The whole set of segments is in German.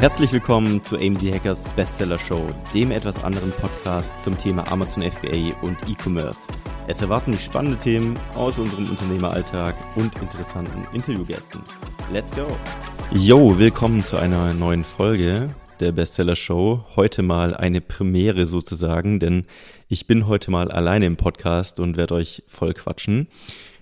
Herzlich willkommen zu AMZ Hackers Bestseller Show, dem etwas anderen Podcast zum Thema Amazon FBA und E-Commerce. Es erwarten dich spannende Themen aus unserem Unternehmeralltag und interessanten Interviewgästen. Let's go! Yo, willkommen zu einer neuen Folge der Bestseller Show. Heute mal eine Premiere sozusagen, denn ich bin heute mal alleine im Podcast und werde euch voll quatschen.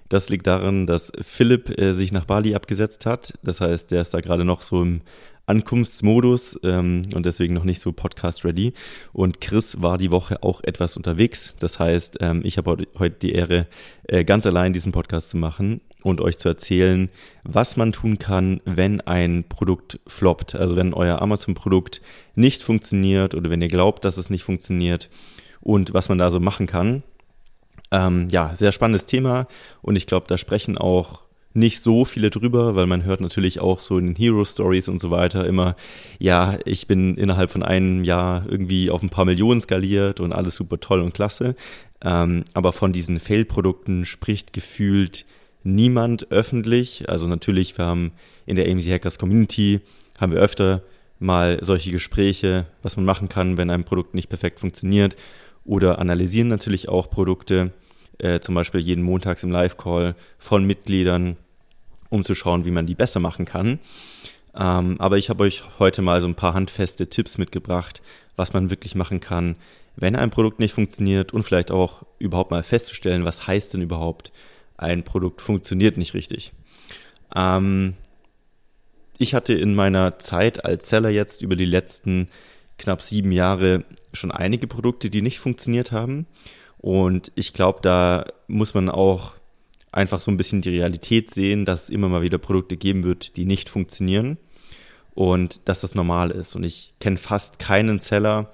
Das liegt daran, dass Philipp äh, sich nach Bali abgesetzt hat. Das heißt, der ist da gerade noch so im Ankunftsmodus ähm, und deswegen noch nicht so podcast-ready. Und Chris war die Woche auch etwas unterwegs. Das heißt, ähm, ich habe heute die Ehre, äh, ganz allein diesen Podcast zu machen und euch zu erzählen, was man tun kann, wenn ein Produkt floppt. Also wenn euer Amazon-Produkt nicht funktioniert oder wenn ihr glaubt, dass es nicht funktioniert und was man da so machen kann. Ähm, ja, sehr spannendes Thema und ich glaube, da sprechen auch nicht so viele drüber, weil man hört natürlich auch so in Hero Stories und so weiter immer, ja, ich bin innerhalb von einem Jahr irgendwie auf ein paar Millionen skaliert und alles super toll und klasse. Ähm, aber von diesen Fail-Produkten spricht gefühlt niemand öffentlich. Also natürlich, wir haben in der AMC Hackers Community, haben wir öfter mal solche Gespräche, was man machen kann, wenn ein Produkt nicht perfekt funktioniert oder analysieren natürlich auch Produkte, äh, zum Beispiel jeden Montags im Live-Call von Mitgliedern um zu schauen, wie man die besser machen kann. Ähm, aber ich habe euch heute mal so ein paar handfeste Tipps mitgebracht, was man wirklich machen kann, wenn ein Produkt nicht funktioniert und vielleicht auch überhaupt mal festzustellen, was heißt denn überhaupt, ein Produkt funktioniert nicht richtig. Ähm, ich hatte in meiner Zeit als Seller jetzt über die letzten knapp sieben Jahre schon einige Produkte, die nicht funktioniert haben. Und ich glaube, da muss man auch einfach so ein bisschen die Realität sehen, dass es immer mal wieder Produkte geben wird, die nicht funktionieren und dass das normal ist. Und ich kenne fast keinen Seller,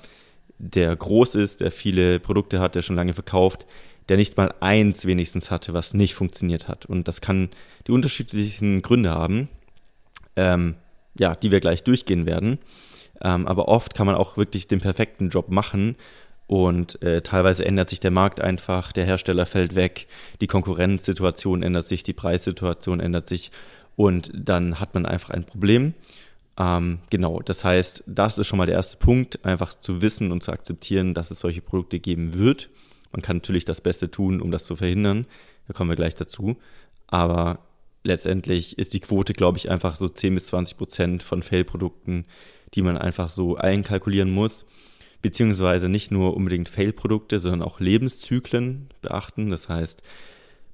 der groß ist, der viele Produkte hat, der schon lange verkauft, der nicht mal eins wenigstens hatte, was nicht funktioniert hat. Und das kann die unterschiedlichen Gründe haben, ähm, ja, die wir gleich durchgehen werden. Ähm, aber oft kann man auch wirklich den perfekten Job machen und äh, teilweise ändert sich der Markt einfach, der Hersteller fällt weg, die Konkurrenzsituation ändert sich, die Preissituation ändert sich und dann hat man einfach ein Problem. Ähm, genau, das heißt, das ist schon mal der erste Punkt, einfach zu wissen und zu akzeptieren, dass es solche Produkte geben wird. Man kann natürlich das Beste tun, um das zu verhindern. Da kommen wir gleich dazu. Aber letztendlich ist die Quote, glaube ich, einfach so 10 bis 20 Prozent von Fail-Produkten, die man einfach so einkalkulieren muss beziehungsweise nicht nur unbedingt Fail-Produkte, sondern auch Lebenszyklen beachten. Das heißt,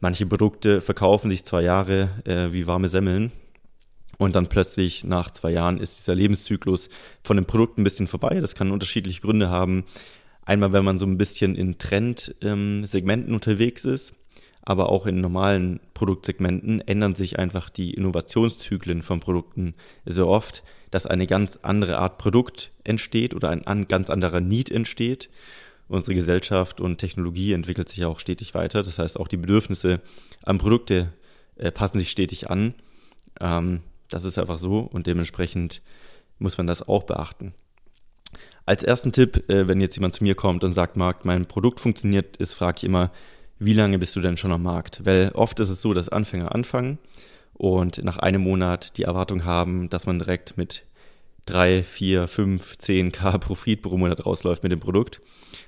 manche Produkte verkaufen sich zwei Jahre äh, wie warme Semmeln und dann plötzlich nach zwei Jahren ist dieser Lebenszyklus von dem Produkt ein bisschen vorbei. Das kann unterschiedliche Gründe haben. Einmal, wenn man so ein bisschen in Trendsegmenten ähm, unterwegs ist, aber auch in normalen Produktsegmenten ändern sich einfach die Innovationszyklen von Produkten sehr oft dass eine ganz andere Art Produkt entsteht oder ein ganz anderer Need entsteht. Unsere Gesellschaft und Technologie entwickelt sich auch stetig weiter. Das heißt, auch die Bedürfnisse an Produkte äh, passen sich stetig an. Ähm, das ist einfach so und dementsprechend muss man das auch beachten. Als ersten Tipp, äh, wenn jetzt jemand zu mir kommt und sagt, Markt, mein Produkt funktioniert, ist, frage ich immer, wie lange bist du denn schon am Markt? Weil oft ist es so, dass Anfänger anfangen und nach einem Monat die Erwartung haben, dass man direkt mit 3, 4, 5, 10k Profit pro Monat rausläuft mit dem Produkt.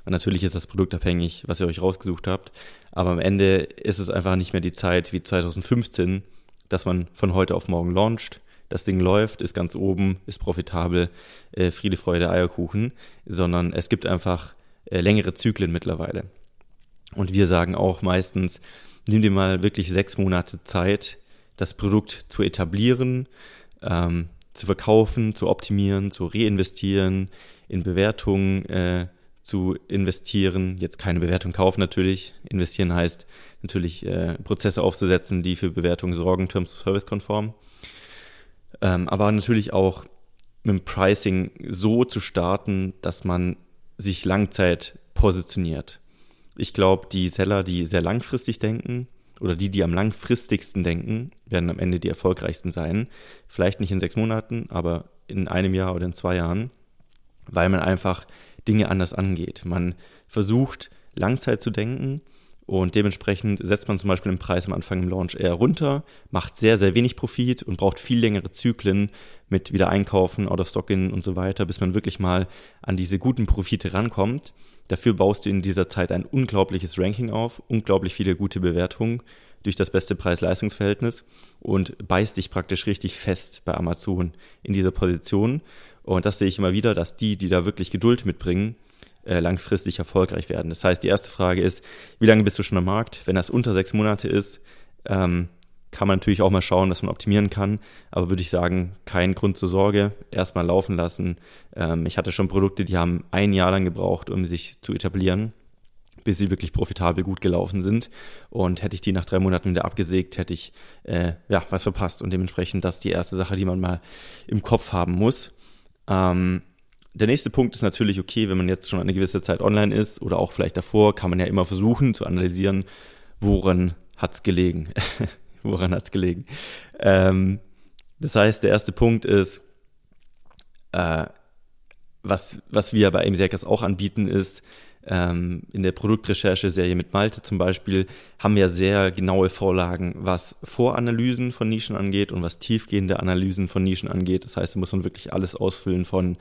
Und natürlich ist das produktabhängig, was ihr euch rausgesucht habt. Aber am Ende ist es einfach nicht mehr die Zeit wie 2015, dass man von heute auf morgen launcht. Das Ding läuft, ist ganz oben, ist profitabel, äh, Friede, Freude, Eierkuchen, sondern es gibt einfach äh, längere Zyklen mittlerweile. Und wir sagen auch meistens, nimm dir mal wirklich sechs Monate Zeit, das Produkt zu etablieren, ähm, zu verkaufen, zu optimieren, zu reinvestieren, in Bewertungen äh, zu investieren. Jetzt keine Bewertung kaufen natürlich. Investieren heißt natürlich äh, Prozesse aufzusetzen, die für Bewertungen sorgen, Terms Service konform. Ähm, aber natürlich auch mit dem Pricing so zu starten, dass man sich Langzeit positioniert. Ich glaube, die Seller, die sehr langfristig denken, oder die, die am langfristigsten denken, werden am Ende die erfolgreichsten sein. Vielleicht nicht in sechs Monaten, aber in einem Jahr oder in zwei Jahren, weil man einfach Dinge anders angeht. Man versucht, Langzeit zu denken Und dementsprechend setzt man zum Beispiel den Preis am Anfang im Launch eher runter, macht sehr, sehr wenig Profit und braucht viel längere Zyklen mit wieder einkaufen, out of stock in und so weiter, bis man wirklich mal an diese guten Profite rankommt. Dafür baust du in dieser Zeit ein unglaubliches Ranking auf, unglaublich viele gute Bewertungen durch das beste Preis-Leistungs-Verhältnis und beißt dich praktisch richtig fest bei Amazon in dieser Position. Und das sehe ich immer wieder, dass die, die da wirklich Geduld mitbringen, äh, langfristig erfolgreich werden. Das heißt, die erste Frage ist, wie lange bist du schon am Markt? Wenn das unter sechs Monate ist, ähm, kann man natürlich auch mal schauen, was man optimieren kann. Aber würde ich sagen, kein Grund zur Sorge. Erstmal laufen lassen. Ähm, ich hatte schon Produkte, die haben ein Jahr lang gebraucht, um sich zu etablieren bis sie wirklich profitabel gut gelaufen sind. Und hätte ich die nach drei Monaten wieder abgesägt, hätte ich äh, ja was verpasst. Und dementsprechend das ist die erste Sache, die man mal im Kopf haben muss. Ähm, der nächste Punkt ist natürlich, okay, wenn man jetzt schon eine gewisse Zeit online ist oder auch vielleicht davor, kann man ja immer versuchen zu analysieren, woran hat es gelegen. woran hat es gelegen. Ähm, das heißt, der erste Punkt ist, äh, was, was wir bei AIM auch anbieten, ist, ähm, in der Produktrecherche-Serie mit Malte zum Beispiel haben wir sehr genaue Vorlagen, was Voranalysen von Nischen angeht und was tiefgehende Analysen von Nischen angeht. Das heißt, da muss man wirklich alles ausfüllen von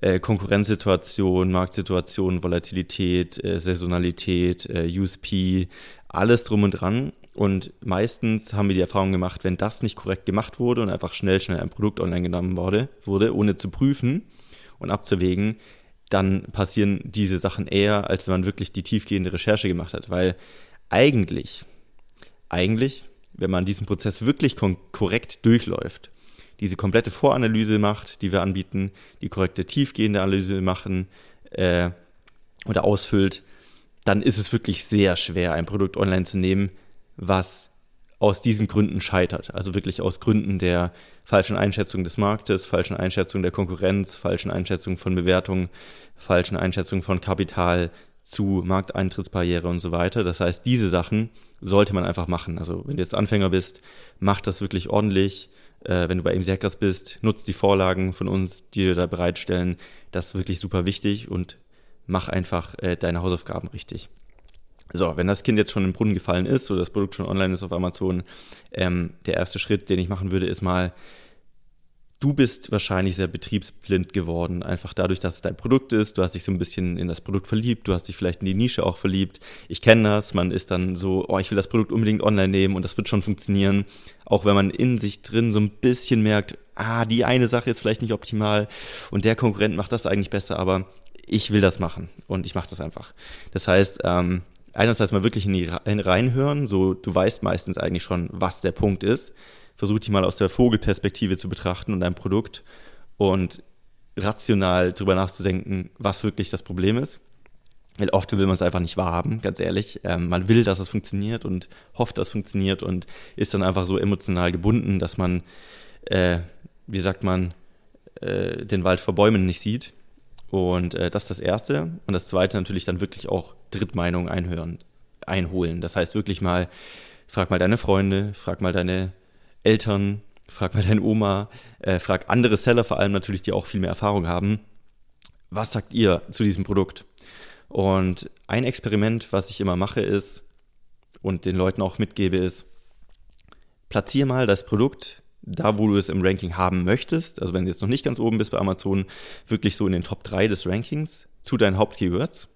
äh, Konkurrenzsituation, Marktsituation, Volatilität, äh, Saisonalität, äh, USP, alles drum und dran. Und meistens haben wir die Erfahrung gemacht, wenn das nicht korrekt gemacht wurde und einfach schnell, schnell ein Produkt online genommen wurde, wurde ohne zu prüfen und abzuwägen, dann passieren diese Sachen eher, als wenn man wirklich die tiefgehende Recherche gemacht hat. Weil eigentlich, eigentlich, wenn man diesen Prozess wirklich korrekt durchläuft, diese komplette Voranalyse macht, die wir anbieten, die korrekte tiefgehende Analyse machen äh, oder ausfüllt, dann ist es wirklich sehr schwer, ein Produkt online zu nehmen, was aus diesen Gründen scheitert. Also wirklich aus Gründen der falschen Einschätzung des Marktes, falschen Einschätzung der Konkurrenz, falschen Einschätzung von Bewertungen, falschen Einschätzung von Kapital zu Markteintrittsbarriere und so weiter. Das heißt, diese Sachen sollte man einfach machen. Also wenn du jetzt Anfänger bist, mach das wirklich ordentlich. Äh, wenn du bei MChackers bist, nutzt die Vorlagen von uns, die wir da bereitstellen. Das ist wirklich super wichtig und mach einfach äh, deine Hausaufgaben richtig. So, wenn das Kind jetzt schon im Brunnen gefallen ist oder das Produkt schon online ist auf Amazon, ähm, der erste Schritt, den ich machen würde, ist mal, du bist wahrscheinlich sehr betriebsblind geworden, einfach dadurch, dass es dein Produkt ist. Du hast dich so ein bisschen in das Produkt verliebt, du hast dich vielleicht in die Nische auch verliebt. Ich kenne das, man ist dann so, oh, ich will das Produkt unbedingt online nehmen und das wird schon funktionieren. Auch wenn man in sich drin so ein bisschen merkt, ah, die eine Sache ist vielleicht nicht optimal und der Konkurrent macht das eigentlich besser, aber ich will das machen und ich mache das einfach. Das heißt, ähm, einerseits mal wirklich in die reinhören, so du weißt meistens eigentlich schon, was der Punkt ist. Versuch dich mal aus der Vogelperspektive zu betrachten und dein Produkt und rational drüber nachzudenken, was wirklich das Problem ist. Weil oft will man es einfach nicht wahrhaben, ganz ehrlich. Ähm, man will, dass es funktioniert und hofft, dass es funktioniert und ist dann einfach so emotional gebunden, dass man, äh, wie sagt man, äh, den Wald vor Bäumen nicht sieht. Und äh, das ist das Erste. Und das Zweite natürlich dann wirklich auch Drittmeinung einhören, einholen. Das heißt wirklich mal, frag mal deine Freunde, frag mal deine Eltern, frag mal deine Oma, äh, frag andere Seller vor allem natürlich, die auch viel mehr Erfahrung haben. Was sagt ihr zu diesem Produkt? Und ein Experiment, was ich immer mache, ist und den Leuten auch mitgebe, ist, platziere mal das Produkt da, wo du es im Ranking haben möchtest, also wenn du jetzt noch nicht ganz oben bist bei Amazon, wirklich so in den Top 3 des Rankings zu deinen Hauptkeywords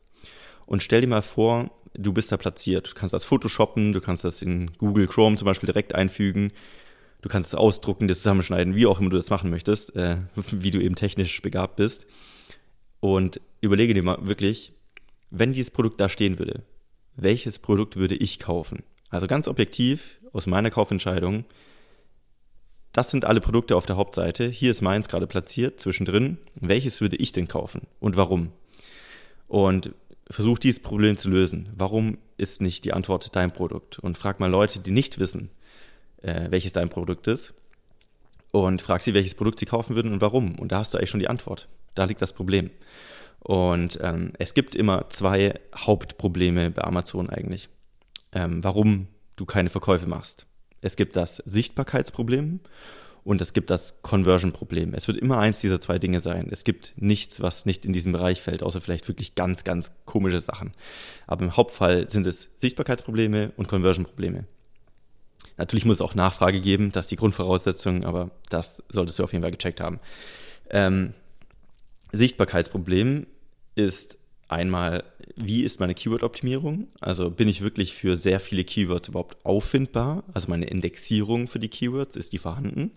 und stell dir mal vor, du bist da platziert. Du kannst das Photoshoppen, du kannst das in Google Chrome zum Beispiel direkt einfügen, du kannst es ausdrucken, das zusammenschneiden, wie auch immer du das machen möchtest, äh, wie du eben technisch begabt bist. Und überlege dir mal wirklich, wenn dieses Produkt da stehen würde, welches Produkt würde ich kaufen? Also ganz objektiv aus meiner Kaufentscheidung, das sind alle Produkte auf der Hauptseite. Hier ist meins gerade platziert, zwischendrin. Welches würde ich denn kaufen und warum? Und versuch dieses Problem zu lösen. Warum ist nicht die Antwort dein Produkt? Und frag mal Leute, die nicht wissen, äh, welches dein Produkt ist. Und frag sie, welches Produkt sie kaufen würden und warum. Und da hast du eigentlich schon die Antwort. Da liegt das Problem. Und ähm, es gibt immer zwei Hauptprobleme bei Amazon eigentlich, ähm, warum du keine Verkäufe machst. Es gibt das Sichtbarkeitsproblem und es gibt das Conversion-Problem. Es wird immer eins dieser zwei Dinge sein. Es gibt nichts, was nicht in diesen Bereich fällt, außer vielleicht wirklich ganz, ganz komische Sachen. Aber im Hauptfall sind es Sichtbarkeitsprobleme und Conversion-Probleme. Natürlich muss es auch Nachfrage geben, das ist die Grundvoraussetzung, aber das solltest du auf jeden Fall gecheckt haben. Ähm, Sichtbarkeitsproblem ist einmal, wie ist meine Keyword-Optimierung? Also bin ich wirklich für sehr viele Keywords überhaupt auffindbar? Also meine Indexierung für die Keywords, ist die vorhanden?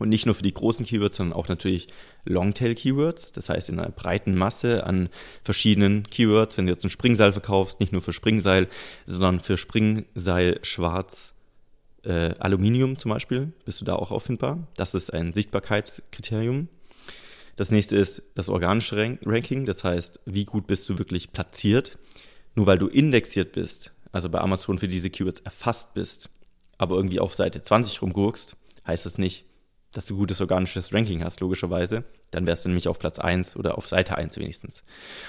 Und nicht nur für die großen Keywords, sondern auch natürlich Longtail-Keywords. Das heißt, in einer breiten Masse an verschiedenen Keywords. Wenn du jetzt ein Springseil verkaufst, nicht nur für Springseil, sondern für Springseil schwarz äh, Aluminium zum Beispiel, bist du da auch auffindbar. Das ist ein Sichtbarkeitskriterium. Das nächste ist das organische Ranking, das heißt, wie gut bist du wirklich platziert. Nur weil du indexiert bist, also bei Amazon für diese Keywords erfasst bist, aber irgendwie auf Seite 20 rumgurkst, heißt das nicht, dass du gutes organisches Ranking hast, logischerweise. Dann wärst du nämlich auf Platz 1 oder auf Seite 1 wenigstens.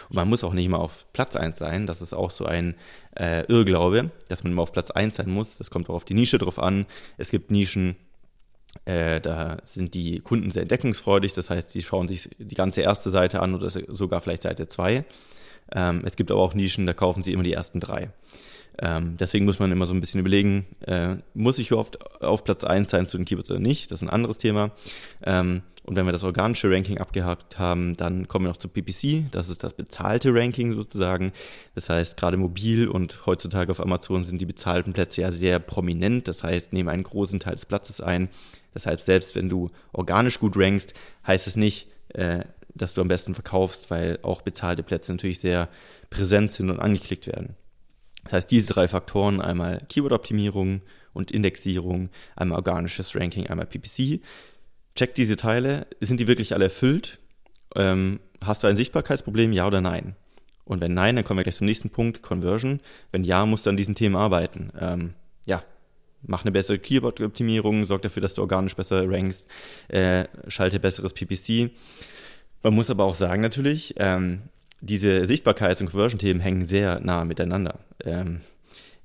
Und man muss auch nicht immer auf Platz 1 sein. Das ist auch so ein äh, Irrglaube, dass man immer auf Platz 1 sein muss. Das kommt auch auf die Nische drauf an. Es gibt Nischen, äh, da sind die Kunden sehr entdeckungsfreudig, das heißt, sie schauen sich die ganze erste Seite an oder sogar vielleicht Seite 2. Ähm, es gibt aber auch Nischen, da kaufen sie immer die ersten drei. Ähm, deswegen muss man immer so ein bisschen überlegen, äh, muss ich überhaupt auf Platz 1 sein zu den Keywords oder nicht? Das ist ein anderes Thema. Ähm, und wenn wir das organische Ranking abgehakt haben, dann kommen wir noch zu PPC. Das ist das bezahlte Ranking sozusagen. Das heißt, gerade mobil und heutzutage auf Amazon sind die bezahlten Plätze ja sehr prominent. Das heißt, nehmen einen großen Teil des Platzes ein. Deshalb, selbst wenn du organisch gut rankst, heißt es nicht, äh, dass du am besten verkaufst, weil auch bezahlte Plätze natürlich sehr präsent sind und angeklickt werden. Das heißt, diese drei Faktoren, einmal Keyword-Optimierung und Indexierung, einmal organisches Ranking, einmal PPC. Check diese Teile, sind die wirklich alle erfüllt? Ähm, hast du ein Sichtbarkeitsproblem, ja oder nein? Und wenn nein, dann kommen wir gleich zum nächsten Punkt, Conversion. Wenn ja, musst du an diesen Themen arbeiten. Ähm, ja, mach eine bessere Keyword-Optimierung, sorg dafür, dass du organisch besser rankst, äh, schalte besseres PPC. Man muss aber auch sagen natürlich, ähm, diese Sichtbarkeits- und Conversion-Themen hängen sehr nah miteinander. Ähm,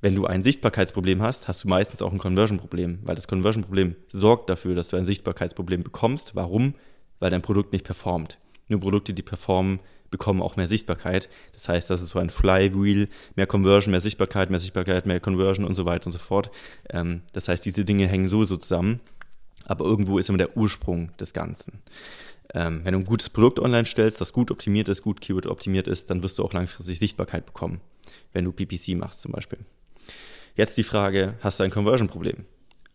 wenn du ein Sichtbarkeitsproblem hast, hast du meistens auch ein Conversion-Problem, weil das Conversion-Problem sorgt dafür, dass du ein Sichtbarkeitsproblem bekommst. Warum? Weil dein Produkt nicht performt. Nur Produkte, die performen, bekommen auch mehr Sichtbarkeit. Das heißt, das ist so ein Flywheel, mehr Conversion, mehr Sichtbarkeit, mehr Sichtbarkeit, mehr Conversion und so weiter und so fort. Ähm, das heißt, diese Dinge hängen so zusammen, aber irgendwo ist immer der Ursprung des Ganzen. Ähm, wenn du ein gutes Produkt online stellst, das gut optimiert ist, gut Keyword optimiert ist, dann wirst du auch langfristig Sichtbarkeit bekommen, wenn du PPC machst zum Beispiel. Jetzt die Frage, hast du ein Conversion-Problem?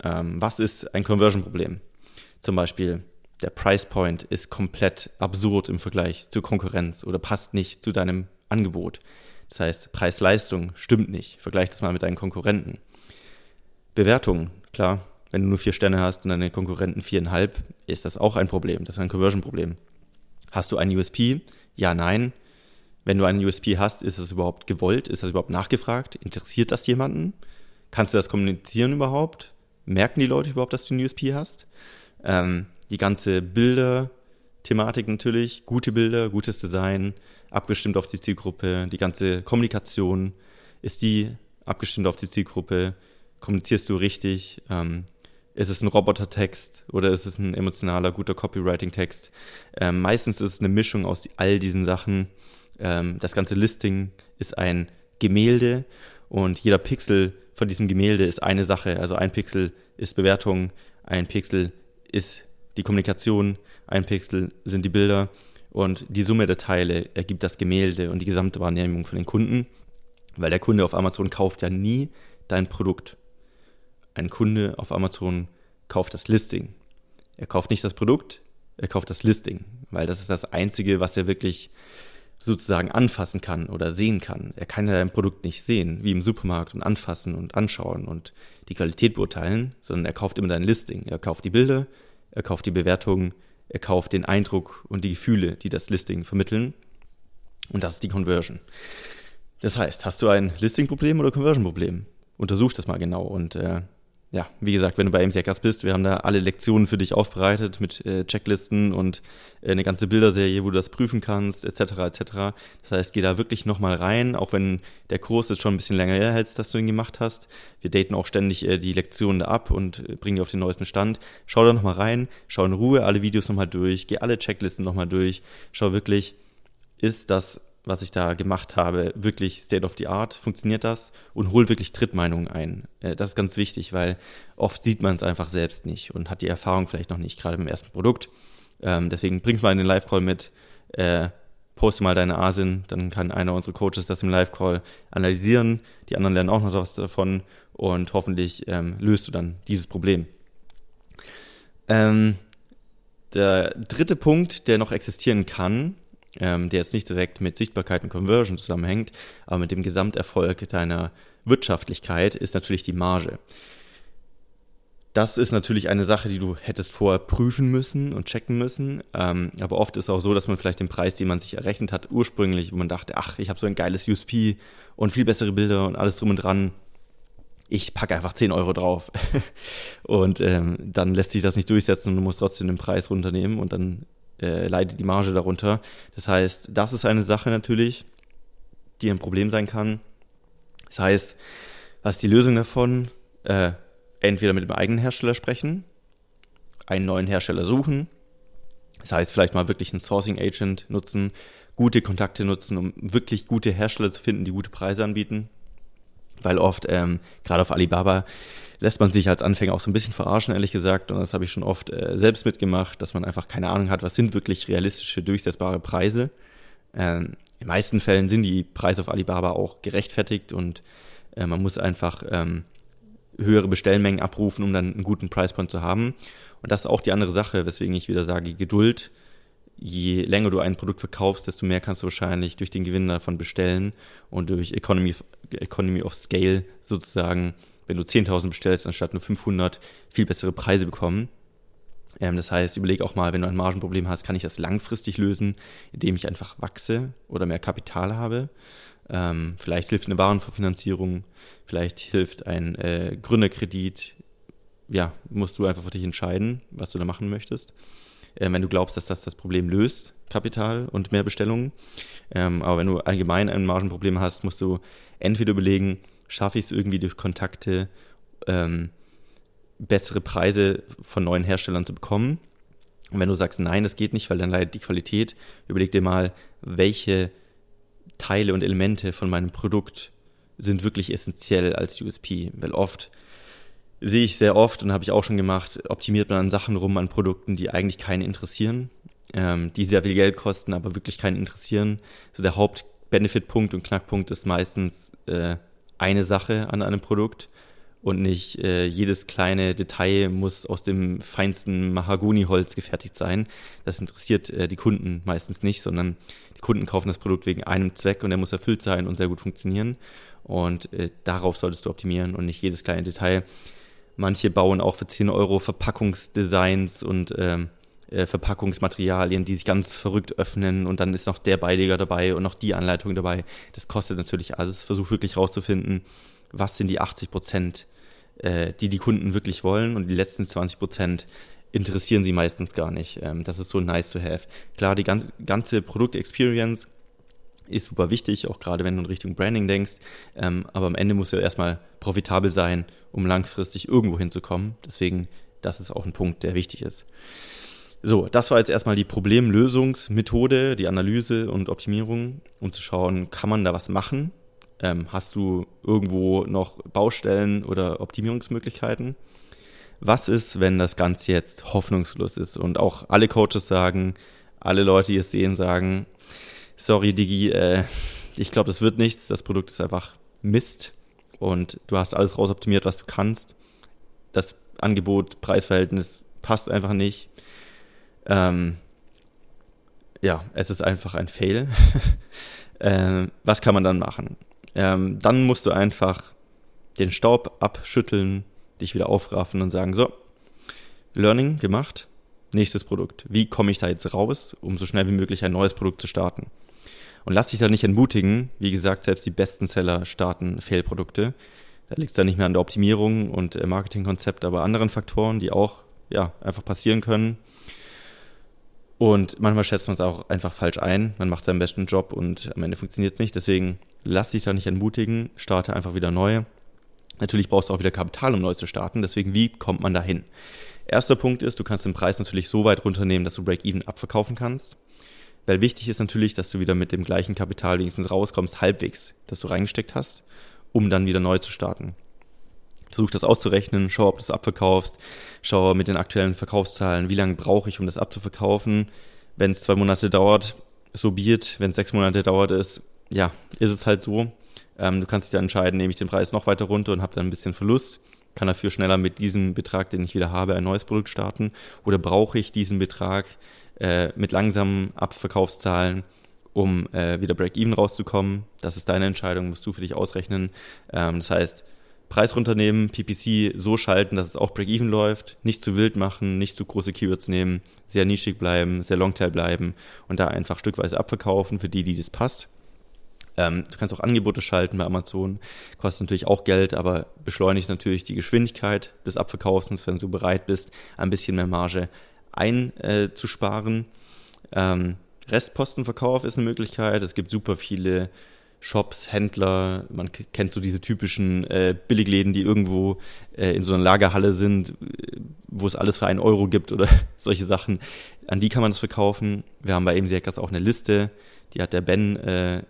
Ähm, was ist ein Conversion-Problem? Zum Beispiel, der Price Point ist komplett absurd im Vergleich zur Konkurrenz oder passt nicht zu deinem Angebot. Das heißt, Preis-Leistung stimmt nicht. Vergleich das mal mit deinen Konkurrenten. Bewertung, klar, wenn du nur vier Sterne hast und deine Konkurrenten viereinhalb, ist das auch ein Problem. Das ist ein Conversion-Problem. Hast du einen USP? Ja, nein. Wenn du einen USP hast, ist es überhaupt gewollt? Ist das überhaupt nachgefragt? Interessiert das jemanden? Kannst du das kommunizieren überhaupt? Merken die Leute überhaupt, dass du einen USP hast? Ähm, die ganze Bilder-Thematik natürlich, gute Bilder, gutes Design, abgestimmt auf die Zielgruppe, die ganze Kommunikation, ist die abgestimmt auf die Zielgruppe, kommunizierst du richtig, ähm, ist es ein Robotertext oder ist es ein emotionaler, guter Copywriting-Text? Ähm, meistens ist es eine Mischung aus all diesen Sachen. Ähm, das ganze Listing ist ein Gemälde und jeder Pixel von diesem Gemälde ist eine Sache. Also ein Pixel ist Bewertung, ein Pixel ist die Kommunikation, ein Pixel sind die Bilder und die Summe der Teile ergibt das Gemälde und die gesamte Wahrnehmung von den Kunden, weil der Kunde auf Amazon kauft ja nie dein Produkt ein Kunde auf Amazon kauft das Listing. Er kauft nicht das Produkt, er kauft das Listing, weil das ist das Einzige, was er wirklich sozusagen anfassen kann oder sehen kann. Er kann ja dein Produkt nicht sehen, wie im Supermarkt und anfassen und anschauen und die Qualität beurteilen, sondern er kauft immer dein Listing. Er kauft die Bilder, er kauft die Bewertungen, er kauft den Eindruck und die Gefühle, die das Listing vermitteln. Und das ist die Conversion. Das heißt, hast du ein Listing-Problem oder Conversion-Problem? Untersuch das mal genau und äh, ja, wie gesagt, wenn du bei MC Hackers bist, wir haben da alle Lektionen für dich aufbereitet mit äh, Checklisten und äh, eine ganze Bilderserie, wo du das prüfen kannst, etc. etc. Das heißt, geh da wirklich nochmal rein, auch wenn der Kurs jetzt schon ein bisschen länger her ist, dass du ihn gemacht hast. Wir daten auch ständig äh, die Lektionen da ab und äh, bringen die auf den neuesten Stand. Schau da nochmal rein, schau in Ruhe alle Videos nochmal durch, geh alle Checklisten nochmal durch, schau wirklich, ist das was ich da gemacht habe, wirklich State of the Art, funktioniert das und hol wirklich Trittmeinungen ein. Äh, das ist ganz wichtig, weil oft sieht man es einfach selbst nicht und hat die Erfahrung vielleicht noch nicht, gerade beim ersten Produkt. Ähm, deswegen bring's mal in den Live-Call mit, äh, poste mal deine ASIN, dann kann einer unserer Coaches das im Live-Call analysieren, die anderen lernen auch noch was davon und hoffentlich ähm, löst du dann dieses Problem. Ähm, der dritte Punkt, der noch existieren kann, ähm, der jetzt nicht direkt mit Sichtbarkeit und Conversion zusammenhängt, aber mit dem Gesamterfolg deiner Wirtschaftlichkeit ist natürlich die Marge. Das ist natürlich eine Sache, die du hättest vorher prüfen müssen und checken müssen. Ähm, aber oft ist es auch so, dass man vielleicht den Preis, den man sich errechnet hat, ursprünglich, wo man dachte, ach, ich habe so ein geiles USP und viel bessere Bilder und alles drum und dran. Ich packe einfach 10 Euro drauf. und ähm, dann lässt sich das nicht durchsetzen und du musst trotzdem den Preis runternehmen und dann äh, leidet die Marge darunter. Das heißt, das ist eine Sache natürlich, die ein Problem sein kann. Das heißt, was ist die Lösung davon? Äh, entweder mit dem eigenen Hersteller sprechen, einen neuen Hersteller suchen. Das heißt, vielleicht mal wirklich einen Sourcing Agent nutzen, gute Kontakte nutzen, um wirklich gute Hersteller zu finden, die gute Preise anbieten. Weil oft, ähm, gerade auf Alibaba, lässt man sich als Anfänger auch so ein bisschen verarschen, ehrlich gesagt. Und das habe ich schon oft äh, selbst mitgemacht, dass man einfach keine Ahnung hat, was sind wirklich realistische, durchsetzbare Preise. Ähm, in den meisten Fällen sind die Preise auf Alibaba auch gerechtfertigt und äh, man muss einfach ähm, höhere Bestellmengen abrufen, um dann einen guten Pricepoint zu haben. Und das ist auch die andere Sache, weswegen ich wieder sage, Geduld. Je länger du ein Produkt verkaufst, desto mehr kannst du wahrscheinlich durch den Gewinn davon bestellen und durch Economy, Economy of Scale sozusagen wenn du 10.000 bestellst, anstatt nur 500, viel bessere Preise bekommen. Ähm, das heißt, überleg auch mal, wenn du ein Margenproblem hast, kann ich das langfristig lösen, indem ich einfach wachse oder mehr Kapital habe. Ähm, vielleicht hilft eine Warenverfinanzierung, vielleicht hilft ein äh, Gründerkredit. Ja, musst du einfach für dich entscheiden, was du da machen möchtest. Ähm, wenn du glaubst, dass das das Problem löst, Kapital und mehr Bestellungen. Ähm, aber wenn du allgemein ein Margenproblem hast, musst du entweder überlegen, schaffe ich es irgendwie durch Kontakte, ähm, bessere Preise von neuen Herstellern zu bekommen. Und wenn du sagst, nein, das geht nicht, weil dann leidet die Qualität, überleg dir mal, welche Teile und Elemente von meinem Produkt sind wirklich essentiell als USP. Weil oft sehe ich sehr oft und habe ich auch schon gemacht, optimiert man an Sachen rum, an Produkten, die eigentlich keinen interessieren, ähm, die sehr viel Geld kosten, aber wirklich keinen interessieren. So der Hauptbenefit-Punkt und Knackpunkt ist meistens äh, eine Sache an einem Produkt und nicht äh, jedes kleine Detail muss aus dem feinsten Mahagoniholz gefertigt sein. Das interessiert äh, die Kunden meistens nicht, sondern die Kunden kaufen das Produkt wegen einem Zweck und der muss erfüllt sein und sehr gut funktionieren. Und äh, darauf solltest du optimieren und nicht jedes kleine Detail. Manche bauen auch für 10 Euro Verpackungsdesigns und ähm, äh, Verpackungsmaterialien, die sich ganz verrückt öffnen und dann ist noch der Beileger dabei und noch die Anleitung dabei. Das kostet natürlich alles. Versuch wirklich rauszufinden, was sind die 80 Prozent, äh, die die Kunden wirklich wollen und die letzten 20 Prozent interessieren sie meistens gar nicht. Ähm, das ist so nice to have. Klar, die ganze, ganze Produkt-Experience ist super wichtig, auch gerade wenn du in Richtung Branding denkst. Ähm, aber am Ende muss ja erstmal profitabel sein, um langfristig irgendwo hinzukommen. Deswegen, das ist auch ein Punkt, der wichtig ist. So, das war jetzt erstmal die Problemlösungsmethode, die Analyse und Optimierung, um zu schauen, kann man da was machen? Ähm, hast du irgendwo noch Baustellen oder Optimierungsmöglichkeiten? Was ist, wenn das Ganze jetzt hoffnungslos ist und auch alle Coaches sagen, alle Leute, die es sehen, sagen, sorry Digi, äh, ich glaube, das wird nichts, das Produkt ist einfach Mist und du hast alles rausoptimiert, was du kannst. Das Angebot, Preisverhältnis passt einfach nicht ähm, ja, es ist einfach ein Fail. ähm, was kann man dann machen? Ähm, dann musst du einfach den Staub abschütteln, dich wieder aufraffen und sagen, so, Learning gemacht, nächstes Produkt. Wie komme ich da jetzt raus, um so schnell wie möglich ein neues Produkt zu starten? Und lass dich da nicht entmutigen. Wie gesagt, selbst die besten Seller starten Fail-Produkte. Da liegt es dann nicht mehr an der Optimierung und äh, Marketingkonzept, aber anderen Faktoren, die auch ja, einfach passieren können. Und manchmal schätzt man es auch einfach falsch ein. Man macht seinen besten Job und am Ende funktioniert es nicht. Deswegen lass dich da nicht entmutigen, starte einfach wieder neu. Natürlich brauchst du auch wieder Kapital, um neu zu starten. Deswegen, wie kommt man da hin? Erster Punkt ist, du kannst den Preis natürlich so weit runternehmen, dass du Break-Even abverkaufen kannst. Weil wichtig ist natürlich, dass du wieder mit dem gleichen Kapital wenigstens rauskommst, halbwegs, das du reingesteckt hast, um dann wieder neu zu starten. Versuch das auszurechnen, schau, ob du es abverkaufst, schau mit den aktuellen Verkaufszahlen, wie lange brauche ich, um das abzuverkaufen. Wenn es zwei Monate dauert, so biert. Wenn es sechs Monate dauert, ist, ja, ist es halt so. Ähm, du kannst dich dann entscheiden, nehme ich den Preis noch weiter runter und habe dann ein bisschen Verlust, kann dafür schneller mit diesem Betrag, den ich wieder habe, ein neues Produkt starten. Oder brauche ich diesen Betrag äh, mit langsamen Abverkaufszahlen, um äh, wieder Break-Even rauszukommen? Das ist deine Entscheidung, musst du für dich ausrechnen. Ähm, das heißt, Preis runternehmen, PPC so schalten, dass es auch Break-Even läuft, nicht zu wild machen, nicht zu große Keywords nehmen, sehr nischig bleiben, sehr Longtail bleiben und da einfach stückweise abverkaufen für die, die das passt. Ähm, du kannst auch Angebote schalten bei Amazon, kostet natürlich auch Geld, aber beschleunigt natürlich die Geschwindigkeit des Abverkaufs, wenn du bereit bist, ein bisschen mehr Marge einzusparen. Äh, ähm, Restpostenverkauf ist eine Möglichkeit. Es gibt super viele Shops, Händler, man kennt so diese typischen äh, Billigläden, die irgendwo äh, in so einer Lagerhalle sind, wo es alles für einen Euro gibt oder solche Sachen. An die kann man das verkaufen. Wir haben bei Hackers auch eine Liste, die hat der Ben, äh,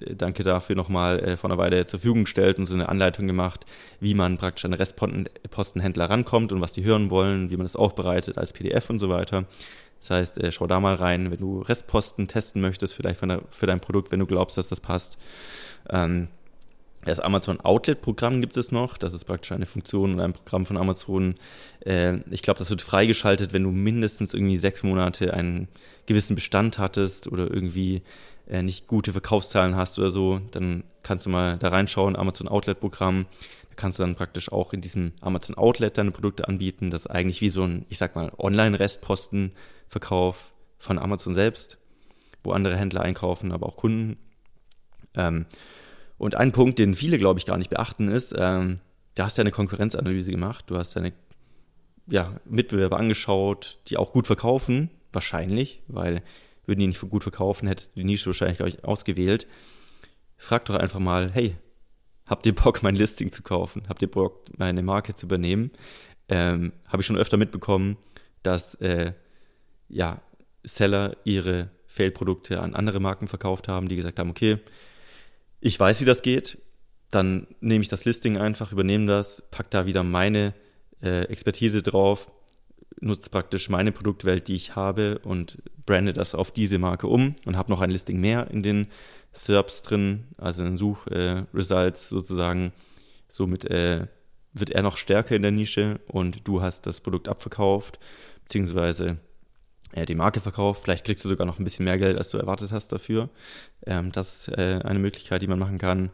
danke dafür nochmal, äh, vor einer Weile zur Verfügung gestellt und so eine Anleitung gemacht, wie man praktisch an Restpostenhändler rankommt und was die hören wollen, wie man das aufbereitet als PDF und so weiter. Das heißt, äh, schau da mal rein, wenn du Restposten testen möchtest, vielleicht der, für dein Produkt, wenn du glaubst, dass das passt. Ähm, das Amazon Outlet Programm gibt es noch. Das ist praktisch eine Funktion und ein Programm von Amazon. Äh, ich glaube, das wird freigeschaltet, wenn du mindestens irgendwie sechs Monate einen gewissen Bestand hattest oder irgendwie äh, nicht gute Verkaufszahlen hast oder so. Dann kannst du mal da reinschauen, Amazon Outlet Programm. Da kannst du dann praktisch auch in diesem Amazon Outlet deine Produkte anbieten. Das ist eigentlich wie so ein, ich sag mal, Online-Restposten Verkauf von Amazon selbst, wo andere Händler einkaufen, aber auch Kunden. Ähm, und ein Punkt, den viele, glaube ich, gar nicht beachten, ist, ähm, da hast du eine Konkurrenzanalyse gemacht, du hast deine ja, Mitbewerber angeschaut, die auch gut verkaufen, wahrscheinlich, weil würden die nicht gut verkaufen, hättest du die Nische wahrscheinlich ich, ausgewählt. Frag doch einfach mal, hey, habt ihr Bock, mein Listing zu kaufen? Habt ihr Bock, meine Marke zu übernehmen? Ähm, Habe ich schon öfter mitbekommen, dass äh, ja, Seller ihre Fail-Produkte an andere Marken verkauft haben, die gesagt haben, okay, ich weiß, wie das geht, dann nehme ich das Listing einfach, übernehme das, packe da wieder meine äh, Expertise drauf, nutze praktisch meine Produktwelt, die ich habe und brande das auf diese Marke um und habe noch ein Listing mehr in den SERPs drin, also in den Suchresults äh, sozusagen. Somit äh, wird er noch stärker in der Nische und du hast das Produkt abverkauft, beziehungsweise äh, die Marke verkauft. Vielleicht kriegst du sogar noch ein bisschen mehr Geld, als du erwartet hast dafür. Ähm, das ist äh, eine Möglichkeit, die man machen kann.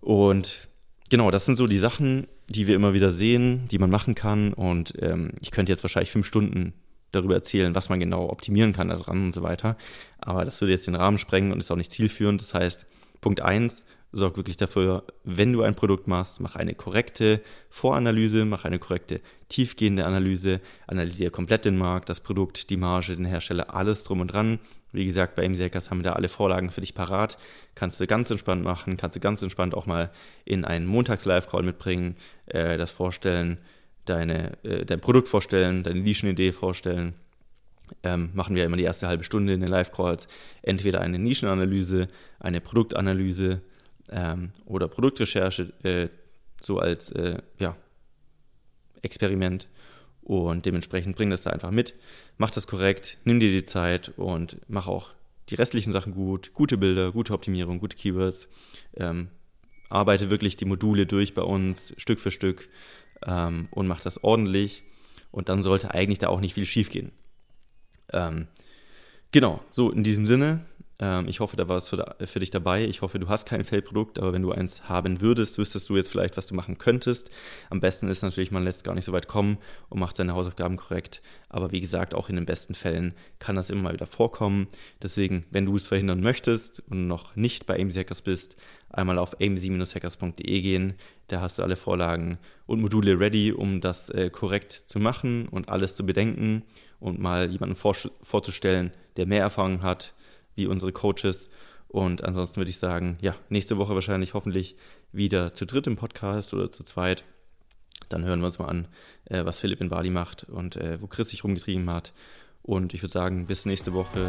Und genau, das sind so die Sachen, die wir immer wieder sehen, die man machen kann. Und ähm, ich könnte jetzt wahrscheinlich fünf Stunden darüber erzählen, was man genau optimieren kann daran und so weiter. Aber das würde jetzt den Rahmen sprengen und ist auch nicht zielführend. Das heißt, Punkt eins sorg wirklich dafür, wenn du ein Produkt machst, mach eine korrekte Voranalyse, mach eine korrekte tiefgehende Analyse, analysiere komplett den Markt, das Produkt, die Marge, den Hersteller, alles drum und dran. Wie gesagt, bei MCACers haben wir da alle Vorlagen für dich parat. Kannst du ganz entspannt machen, kannst du ganz entspannt auch mal in einen Montags-Live-Call mitbringen, äh, das vorstellen, deine, äh, dein Produkt vorstellen, deine Nischenidee vorstellen. Ähm, machen wir immer die erste halbe Stunde in den Live-Calls. Entweder eine Nischenanalyse, eine Produktanalyse, ähm, oder Produktrecherche äh, so als äh, ja, Experiment und dementsprechend bring das da einfach mit, mach das korrekt, nimm dir die Zeit und mach auch die restlichen Sachen gut, gute Bilder, gute Optimierung, gute Keywords, ähm, arbeite wirklich die Module durch bei uns Stück für Stück ähm, und mach das ordentlich und dann sollte eigentlich da auch nicht viel schief gehen. Ähm, genau, so in diesem Sinne, ähm, ich hoffe, da war es für, für, dich dabei. Ich hoffe, du hast kein Fail-Produkt, aber wenn du eins haben würdest, wüsstest du jetzt vielleicht, was du machen könntest. Am besten ist natürlich, man lässt gar nicht so weit kommen und macht seine Hausaufgaben korrekt. Aber wie gesagt, auch in den besten Fällen kann das immer mal wieder vorkommen. Deswegen, wenn du es verhindern möchtest und noch nicht bei AMC Hackers bist, einmal auf amc-hackers.de gehen. Da hast du alle Vorlagen und Module ready, um das äh, korrekt zu machen und alles zu bedenken und mal jemanden vor, vorzustellen, der mehr Erfahrung hat, wie unsere Coaches. Und ansonsten würde ich sagen, ja, nächste Woche wahrscheinlich hoffentlich wieder zu dritt im Podcast oder zu zweit. Dann hören wir uns mal an, äh, was Philipp in Bali macht und äh, wo Chris sich rumgetrieben hat. Und ich würde sagen, bis nächste Woche.